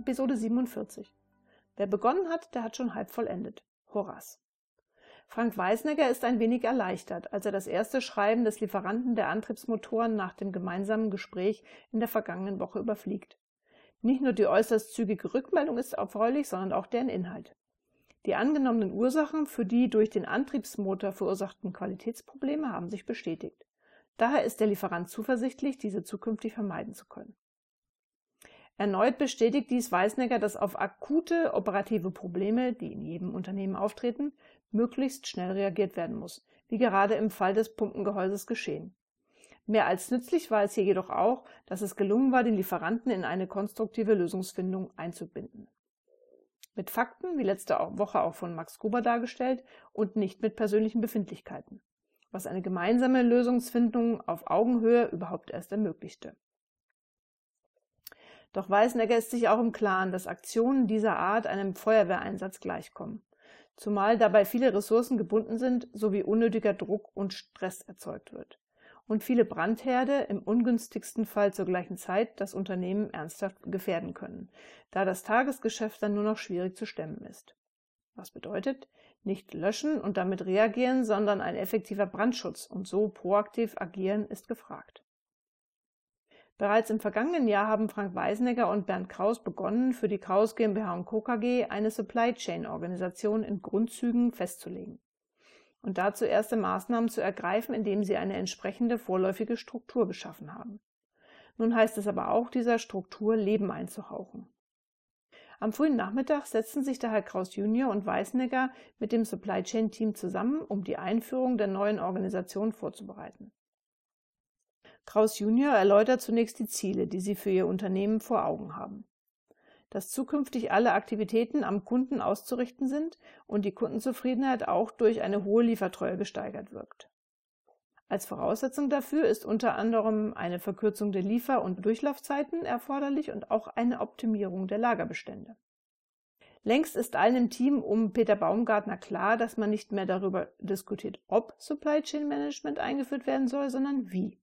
Episode 47. Wer begonnen hat, der hat schon halb vollendet. Horas. Frank Weisnegger ist ein wenig erleichtert, als er das erste Schreiben des Lieferanten der Antriebsmotoren nach dem gemeinsamen Gespräch in der vergangenen Woche überfliegt. Nicht nur die äußerst zügige Rückmeldung ist erfreulich, sondern auch deren Inhalt. Die angenommenen Ursachen für die durch den Antriebsmotor verursachten Qualitätsprobleme haben sich bestätigt. Daher ist der Lieferant zuversichtlich, diese zukünftig vermeiden zu können. Erneut bestätigt dies Weißnecker, dass auf akute operative Probleme, die in jedem Unternehmen auftreten, möglichst schnell reagiert werden muss, wie gerade im Fall des Pumpengehäuses geschehen. Mehr als nützlich war es hier jedoch auch, dass es gelungen war, den Lieferanten in eine konstruktive Lösungsfindung einzubinden. Mit Fakten, wie letzte Woche auch von Max Gruber dargestellt, und nicht mit persönlichen Befindlichkeiten, was eine gemeinsame Lösungsfindung auf Augenhöhe überhaupt erst ermöglichte. Doch Weißenegger ist sich auch im Klaren, dass Aktionen dieser Art einem Feuerwehreinsatz gleichkommen, zumal dabei viele Ressourcen gebunden sind sowie unnötiger Druck und Stress erzeugt wird und viele Brandherde im ungünstigsten Fall zur gleichen Zeit das Unternehmen ernsthaft gefährden können, da das Tagesgeschäft dann nur noch schwierig zu stemmen ist. Was bedeutet, nicht löschen und damit reagieren, sondern ein effektiver Brandschutz und so proaktiv agieren ist gefragt. Bereits im vergangenen Jahr haben Frank Weisenegger und Bernd Kraus begonnen, für die Kraus GmbH und Co. KG eine Supply Chain Organisation in Grundzügen festzulegen und dazu erste Maßnahmen zu ergreifen, indem sie eine entsprechende vorläufige Struktur geschaffen haben. Nun heißt es aber auch, dieser Struktur Leben einzuhauchen. Am frühen Nachmittag setzten sich daher Kraus Junior und Weißnegger mit dem Supply Chain Team zusammen, um die Einführung der neuen Organisation vorzubereiten. Kraus Junior erläutert zunächst die Ziele, die sie für ihr Unternehmen vor Augen haben. Dass zukünftig alle Aktivitäten am Kunden auszurichten sind und die Kundenzufriedenheit auch durch eine hohe Liefertreue gesteigert wirkt. Als Voraussetzung dafür ist unter anderem eine Verkürzung der Liefer- und Durchlaufzeiten erforderlich und auch eine Optimierung der Lagerbestände. Längst ist allen im Team um Peter Baumgartner klar, dass man nicht mehr darüber diskutiert, ob Supply Chain Management eingeführt werden soll, sondern wie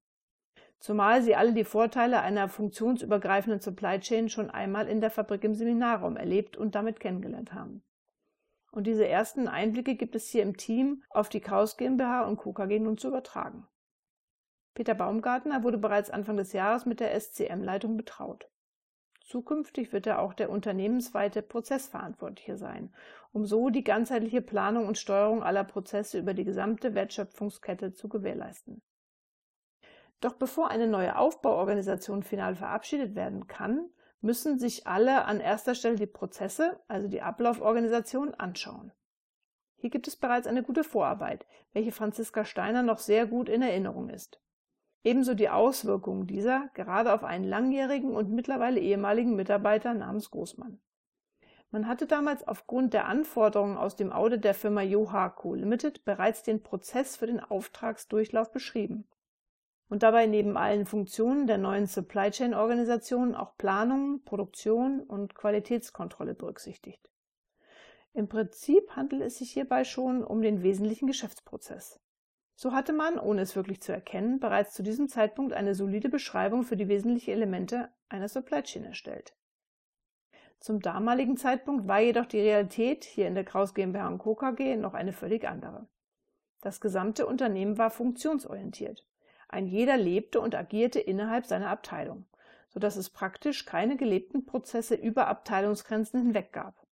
zumal sie alle die Vorteile einer funktionsübergreifenden Supply Chain schon einmal in der Fabrik im Seminarraum erlebt und damit kennengelernt haben. Und diese ersten Einblicke gibt es hier im Team auf die Kraus GmbH und Co. KG nun zu übertragen. Peter Baumgartner wurde bereits Anfang des Jahres mit der SCM-Leitung betraut. Zukünftig wird er auch der unternehmensweite Prozessverantwortliche sein, um so die ganzheitliche Planung und Steuerung aller Prozesse über die gesamte Wertschöpfungskette zu gewährleisten. Doch bevor eine neue Aufbauorganisation final verabschiedet werden kann, müssen sich alle an erster Stelle die Prozesse, also die Ablauforganisation, anschauen. Hier gibt es bereits eine gute Vorarbeit, welche Franziska Steiner noch sehr gut in Erinnerung ist. Ebenso die Auswirkungen dieser gerade auf einen langjährigen und mittlerweile ehemaligen Mitarbeiter namens Großmann. Man hatte damals aufgrund der Anforderungen aus dem Audit der Firma Joha Co. Limited bereits den Prozess für den Auftragsdurchlauf beschrieben und dabei neben allen Funktionen der neuen Supply Chain Organisation auch Planung, Produktion und Qualitätskontrolle berücksichtigt. Im Prinzip handelt es sich hierbei schon um den wesentlichen Geschäftsprozess. So hatte man, ohne es wirklich zu erkennen, bereits zu diesem Zeitpunkt eine solide Beschreibung für die wesentlichen Elemente einer Supply Chain erstellt. Zum damaligen Zeitpunkt war jedoch die Realität hier in der Kraus GmbH Co. KG noch eine völlig andere. Das gesamte Unternehmen war funktionsorientiert. Ein jeder lebte und agierte innerhalb seiner Abteilung, so dass es praktisch keine gelebten Prozesse über Abteilungsgrenzen hinweg gab.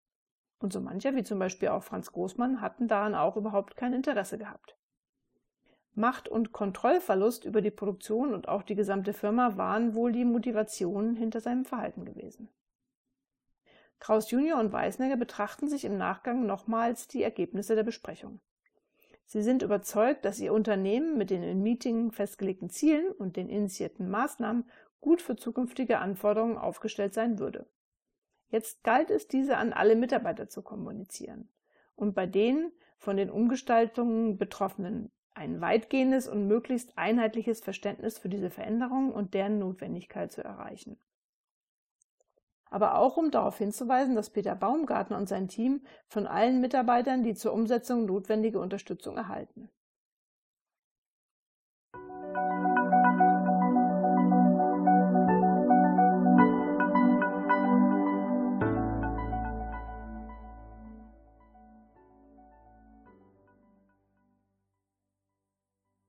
Und so mancher, wie zum Beispiel auch Franz Großmann, hatten daran auch überhaupt kein Interesse gehabt. Macht- und Kontrollverlust über die Produktion und auch die gesamte Firma waren wohl die Motivationen hinter seinem Verhalten gewesen. Kraus Junior und Weißnegger betrachten sich im Nachgang nochmals die Ergebnisse der Besprechung. Sie sind überzeugt, dass Ihr Unternehmen mit den in Meeting festgelegten Zielen und den initiierten Maßnahmen gut für zukünftige Anforderungen aufgestellt sein würde. Jetzt galt es, diese an alle Mitarbeiter zu kommunizieren und bei den von den Umgestaltungen Betroffenen ein weitgehendes und möglichst einheitliches Verständnis für diese Veränderungen und deren Notwendigkeit zu erreichen aber auch um darauf hinzuweisen, dass Peter Baumgartner und sein Team von allen Mitarbeitern die zur Umsetzung notwendige Unterstützung erhalten.